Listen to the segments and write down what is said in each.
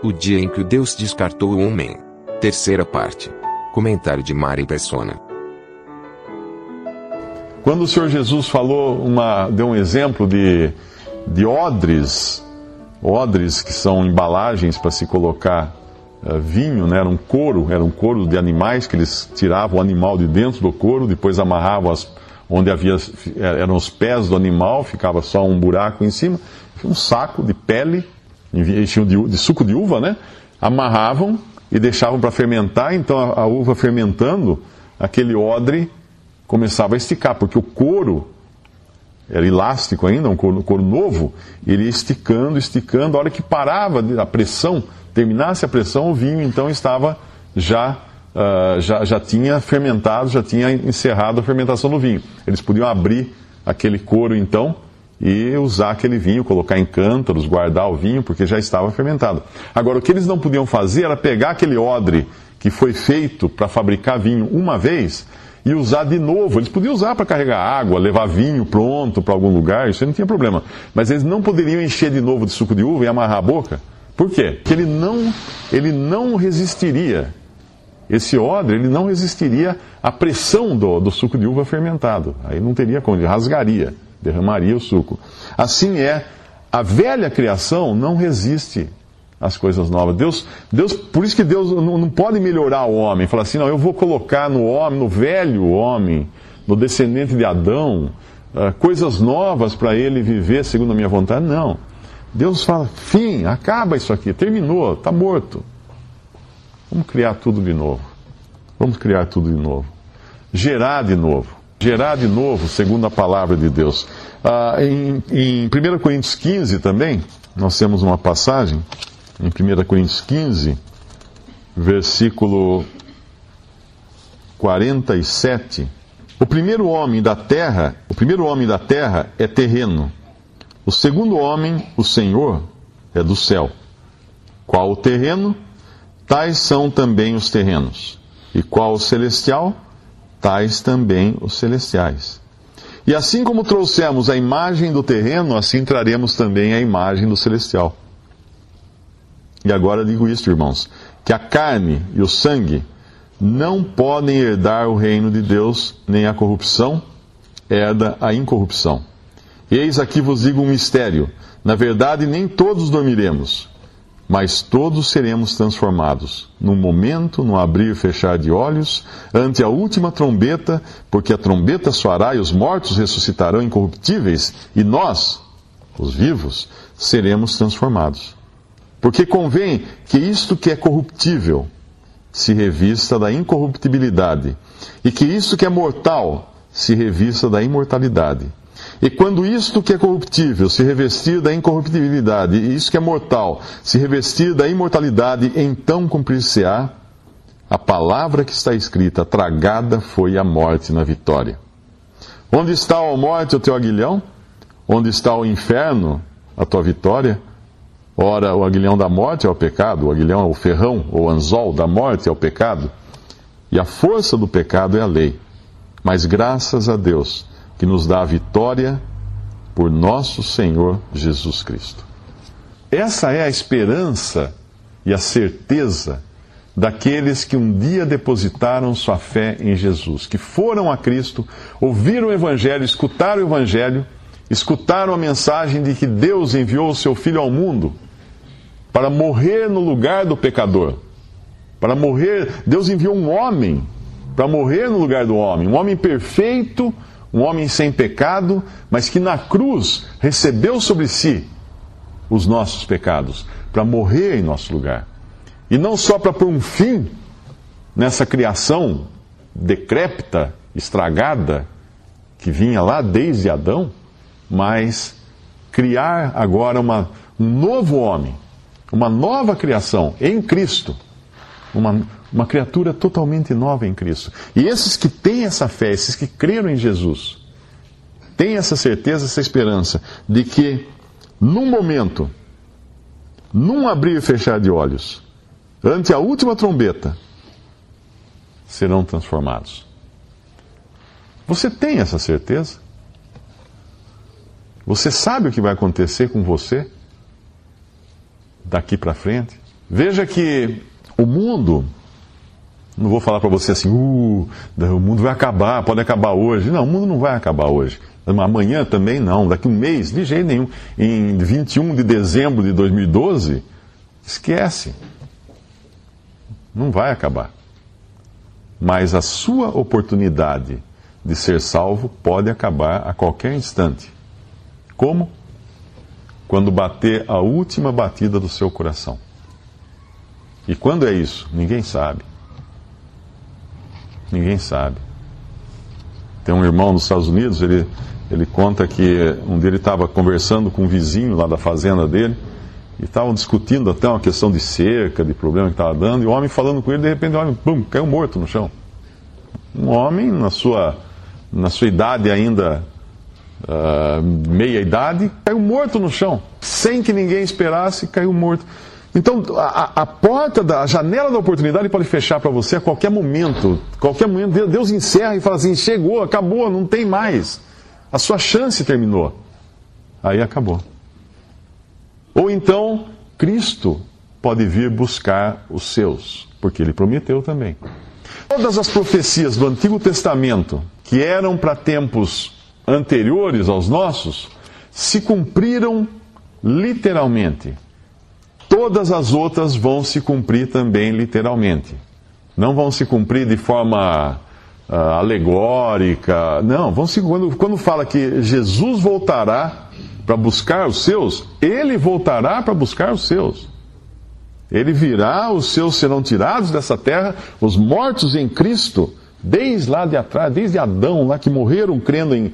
O dia em que Deus descartou o homem. Terceira parte. Comentário de Mari Persona. Quando o Senhor Jesus falou, uma, deu um exemplo de, de odres, odres que são embalagens para se colocar uh, vinho, né? era um couro, era um couro de animais que eles tiravam o animal de dentro do couro, depois amarravam as, onde havia eram os pés do animal, ficava só um buraco em cima, um saco de pele, enchiam de, de suco de uva, né? Amarravam e deixavam para fermentar, então a, a uva fermentando, aquele odre começava a esticar, porque o couro era elástico ainda, um couro, couro novo, ele ia esticando, esticando, a hora que parava a pressão, terminasse a pressão, o vinho então estava já, uh, já, já tinha fermentado, já tinha encerrado a fermentação do vinho. Eles podiam abrir aquele couro então e usar aquele vinho, colocar em cântaros, guardar o vinho, porque já estava fermentado. Agora, o que eles não podiam fazer era pegar aquele odre que foi feito para fabricar vinho uma vez e usar de novo. Eles podiam usar para carregar água, levar vinho pronto para algum lugar, isso aí não tinha problema. Mas eles não poderiam encher de novo de suco de uva e amarrar a boca. Por quê? Porque ele não, ele não resistiria. Esse odre, ele não resistiria à pressão do, do suco de uva fermentado. Aí não teria como, rasgaria, derramaria o suco. Assim é, a velha criação não resiste as coisas novas. Deus, Deus, por isso que Deus não, não pode melhorar o homem. Falar assim, não, eu vou colocar no homem, no velho homem, no descendente de Adão, uh, coisas novas para ele viver segundo a minha vontade. Não. Deus fala, fim, acaba isso aqui, terminou, está morto. Vamos criar tudo de novo. Vamos criar tudo de novo. Gerar de novo. Gerar de novo, segundo a palavra de Deus. Uh, em, em 1 Coríntios 15 também, nós temos uma passagem em 1 Coríntios 15, versículo 47. O primeiro homem da terra, o primeiro homem da terra é terreno. O segundo homem, o Senhor, é do céu. Qual o terreno? Tais são também os terrenos. E qual o celestial? Tais também os celestiais. E assim como trouxemos a imagem do terreno, assim traremos também a imagem do celestial. E agora digo isto, irmãos: que a carne e o sangue não podem herdar o reino de Deus, nem a corrupção herda a incorrupção. Eis aqui vos digo um mistério: na verdade, nem todos dormiremos, mas todos seremos transformados, num momento, num abrir e fechar de olhos, ante a última trombeta, porque a trombeta soará e os mortos ressuscitarão incorruptíveis, e nós, os vivos, seremos transformados. Porque convém que isto que é corruptível se revista da incorruptibilidade, e que isto que é mortal se revista da imortalidade. E quando isto que é corruptível se revestir da incorruptibilidade, e isto que é mortal se revestir da imortalidade, então cumprir-se-á a palavra que está escrita: tragada foi a morte na vitória. Onde está a morte o teu aguilhão? Onde está o inferno a tua vitória? Ora, o aguilhão da morte é o pecado, o aguilhão é o ferrão, ou anzol da morte é o pecado, e a força do pecado é a lei. Mas graças a Deus, que nos dá a vitória por nosso Senhor Jesus Cristo. Essa é a esperança e a certeza daqueles que um dia depositaram sua fé em Jesus, que foram a Cristo, ouviram o Evangelho, escutaram o Evangelho, escutaram a mensagem de que Deus enviou o seu Filho ao mundo para morrer no lugar do pecador. Para morrer, Deus enviou um homem para morrer no lugar do homem, um homem perfeito, um homem sem pecado, mas que na cruz recebeu sobre si os nossos pecados, para morrer em nosso lugar. E não só para pôr um fim nessa criação decrépita, estragada, que vinha lá desde Adão, mas criar agora uma, um novo homem, uma nova criação em Cristo. Uma, uma criatura totalmente nova em Cristo. E esses que têm essa fé, esses que creram em Jesus, têm essa certeza, essa esperança de que, num momento, num abrir e fechar de olhos, ante a última trombeta, serão transformados. Você tem essa certeza? Você sabe o que vai acontecer com você daqui para frente? Veja que o mundo, não vou falar para você assim, uh, o mundo vai acabar, pode acabar hoje. Não, o mundo não vai acabar hoje. Amanhã também não, daqui um mês, de jeito nenhum. Em 21 de dezembro de 2012, esquece. Não vai acabar. Mas a sua oportunidade de ser salvo pode acabar a qualquer instante. Como? Quando bater a última batida do seu coração. E quando é isso? Ninguém sabe. Ninguém sabe. Tem um irmão nos Estados Unidos, ele, ele conta que um dia ele estava conversando com um vizinho lá da fazenda dele, e estavam discutindo até uma questão de cerca, de problema que estava dando, e o homem falando com ele, de repente o homem, pum, caiu morto no chão. Um homem, na sua, na sua idade ainda, uh, meia idade, caiu morto no chão, sem que ninguém esperasse, caiu morto. Então, a, a, porta da a janela da oportunidade pode fechar para você a qualquer momento. Qualquer momento, Deus encerra e fala assim: chegou, acabou, não tem mais. A sua chance terminou. Aí acabou. Ou então, Cristo pode vir buscar os seus, porque ele prometeu também. Todas as profecias do Antigo Testamento, que eram para tempos anteriores aos nossos, se cumpriram literalmente todas as outras vão se cumprir também literalmente. Não vão se cumprir de forma uh, alegórica. Não, vão se, quando, quando fala que Jesus voltará para buscar os seus, ele voltará para buscar os seus. Ele virá, os seus serão tirados dessa terra, os mortos em Cristo, desde lá de atrás, desde Adão, lá que morreram crendo, em,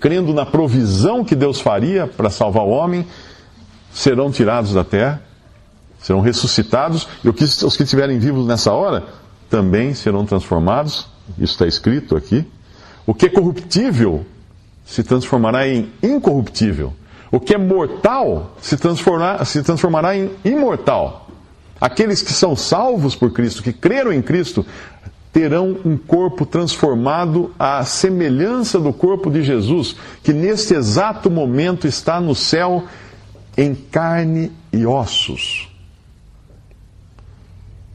crendo na provisão que Deus faria para salvar o homem, serão tirados da terra serão ressuscitados, e os que estiverem vivos nessa hora também serão transformados. Isso está escrito aqui. O que é corruptível se transformará em incorruptível. O que é mortal se transformará, se transformará em imortal. Aqueles que são salvos por Cristo, que creram em Cristo, terão um corpo transformado à semelhança do corpo de Jesus, que neste exato momento está no céu em carne e ossos.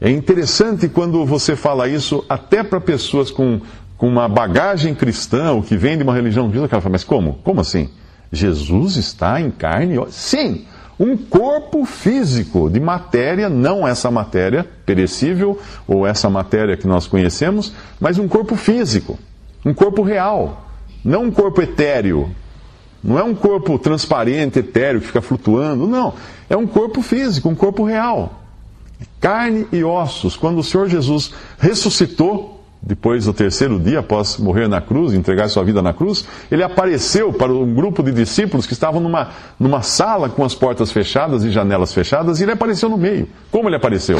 É interessante quando você fala isso até para pessoas com, com uma bagagem cristã, ou que vem de uma religião cristã, que ela fala, mas como? Como assim? Jesus está em carne? Sim, um corpo físico de matéria, não essa matéria perecível ou essa matéria que nós conhecemos, mas um corpo físico, um corpo real, não um corpo etéreo. Não é um corpo transparente, etéreo, que fica flutuando, não. É um corpo físico, um corpo real carne e ossos. Quando o Senhor Jesus ressuscitou, depois do terceiro dia, após morrer na cruz, entregar sua vida na cruz, ele apareceu para um grupo de discípulos que estavam numa, numa sala com as portas fechadas e janelas fechadas, e ele apareceu no meio. Como ele apareceu?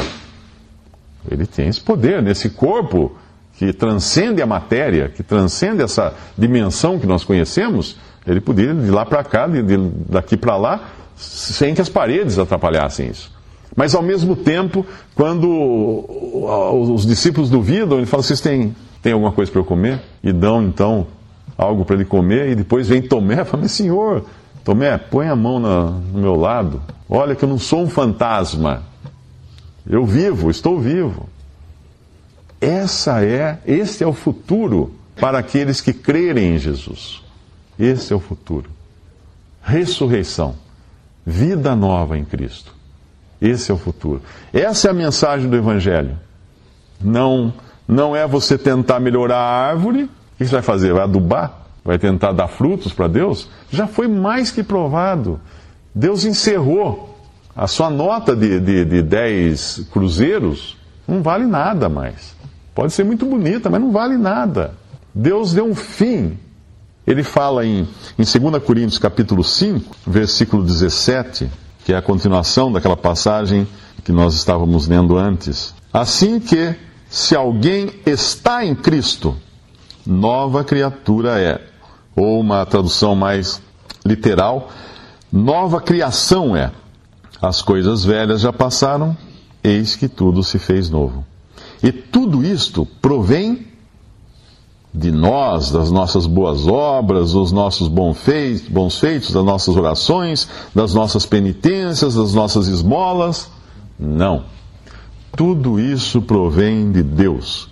Ele tem esse poder nesse corpo que transcende a matéria, que transcende essa dimensão que nós conhecemos. Ele podia de lá para cá, de, de, daqui para lá, sem que as paredes atrapalhassem isso. Mas ao mesmo tempo, quando os discípulos duvidam, ele fala: Vocês têm, têm alguma coisa para eu comer? E dão então algo para ele comer, e depois vem Tomé e fala: Mas senhor, Tomé, põe a mão no meu lado. Olha que eu não sou um fantasma. Eu vivo, estou vivo. Essa é, esse é o futuro para aqueles que crerem em Jesus. Esse é o futuro. Ressurreição, vida nova em Cristo. Esse é o futuro. Essa é a mensagem do Evangelho. Não, não é você tentar melhorar a árvore. O que você vai fazer? Vai adubar? Vai tentar dar frutos para Deus? Já foi mais que provado. Deus encerrou. A sua nota de, de, de 10 cruzeiros não vale nada mais. Pode ser muito bonita, mas não vale nada. Deus deu um fim Ele fala em, em 2 Coríntios capítulo 5, versículo 17, que é a continuação daquela passagem que nós estávamos lendo antes. Assim que, se alguém está em Cristo, nova criatura é. Ou uma tradução mais literal, nova criação é. As coisas velhas já passaram, eis que tudo se fez novo. E tudo isto provém de nós, das nossas boas obras, dos nossos bons feitos, das nossas orações, das nossas penitências, das nossas esmolas. Não. Tudo isso provém de Deus,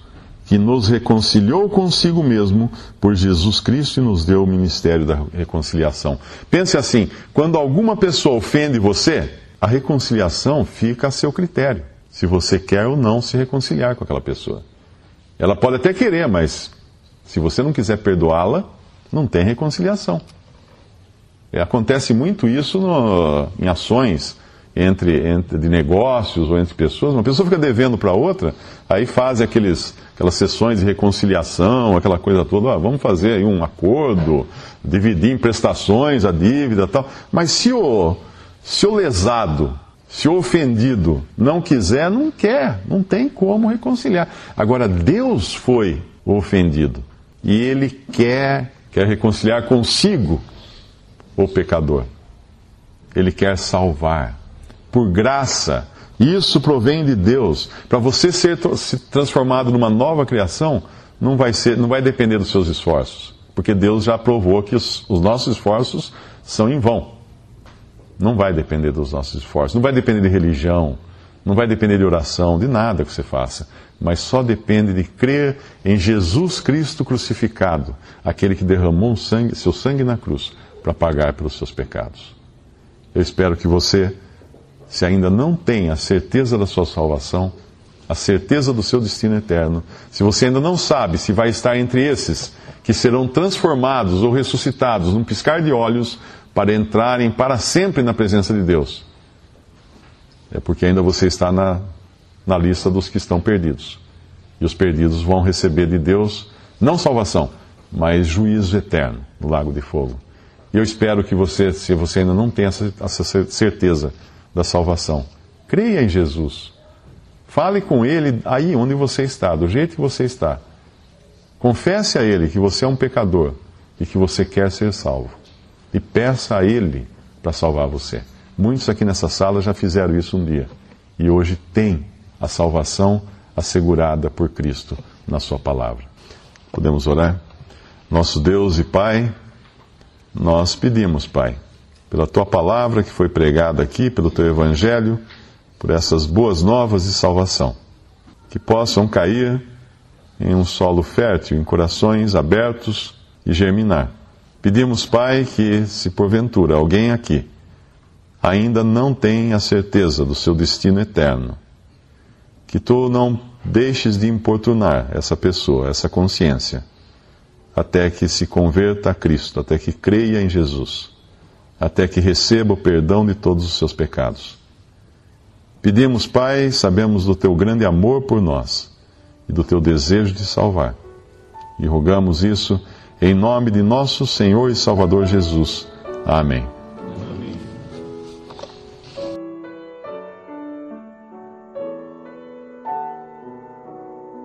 que nos reconciliou consigo mesmo por Jesus Cristo e nos deu o ministério da reconciliação. Pense assim: quando alguma pessoa ofende você, a reconciliação fica a seu critério, se você quer ou não se reconciliar com aquela pessoa. Ela pode até querer, mas se você não quiser perdoá-la, não tem reconciliação. É, acontece muito isso no, em ações entre, entre, de negócios ou entre pessoas. Uma pessoa fica devendo para outra, aí faz aqueles, aquelas sessões de reconciliação, aquela coisa toda. Ah, vamos fazer aí um acordo, dividir em prestações a dívida tal. Mas se o, se o lesado, se o ofendido não quiser, não quer, não tem como reconciliar. Agora, Deus foi o ofendido e ele quer, quer reconciliar consigo o pecador. Ele quer salvar. Por graça. Isso provém de Deus. Para você ser se transformado numa nova criação, não vai, ser, não vai depender dos seus esforços. Porque Deus já provou que os, os nossos esforços são em vão. Não vai depender dos nossos esforços. Não vai depender de religião. Não vai depender de oração, de nada que você faça mas só depende de crer em Jesus Cristo crucificado, aquele que derramou sangue, seu sangue na cruz para pagar pelos seus pecados. Eu espero que você, se ainda não tem a certeza da sua salvação, a certeza do seu destino eterno, se você ainda não sabe se vai estar entre esses que serão transformados ou ressuscitados num piscar de olhos para entrarem para sempre na presença de Deus, é porque ainda você está na na lista dos que estão perdidos. E os perdidos vão receber de Deus não salvação, mas juízo eterno no lago de fogo. E eu espero que você, se você ainda não tem essa, certeza da salvação, creia em Jesus. Fale com Ele aí onde você está, do jeito que você está. Confesse a Ele que você é um pecador e que você quer ser salvo. E peça a Ele para salvar você. Muitos aqui nessa sala já fizeram isso um dia. E hoje têm a salvação assegurada por Cristo na Sua palavra. Podemos orar? Nosso Deus e Pai, nós pedimos, Pai, pela Tua palavra que foi pregada aqui, pelo Teu Evangelho, por essas boas novas de salvação, que possam cair em um solo fértil, em corações abertos e germinar. Pedimos, Pai, que se porventura alguém aqui ainda não tem a certeza do seu destino eterno, que tu não deixes de importunar essa pessoa, essa consciência, até que se converta a Cristo, até que creia em Jesus, até que receba o perdão de todos os seus pecados. Pedimos, Pai, sabemos do teu grande amor por nós e do teu desejo de salvar. E rogamos isso em nome de nosso Senhor e Salvador Jesus. Amém.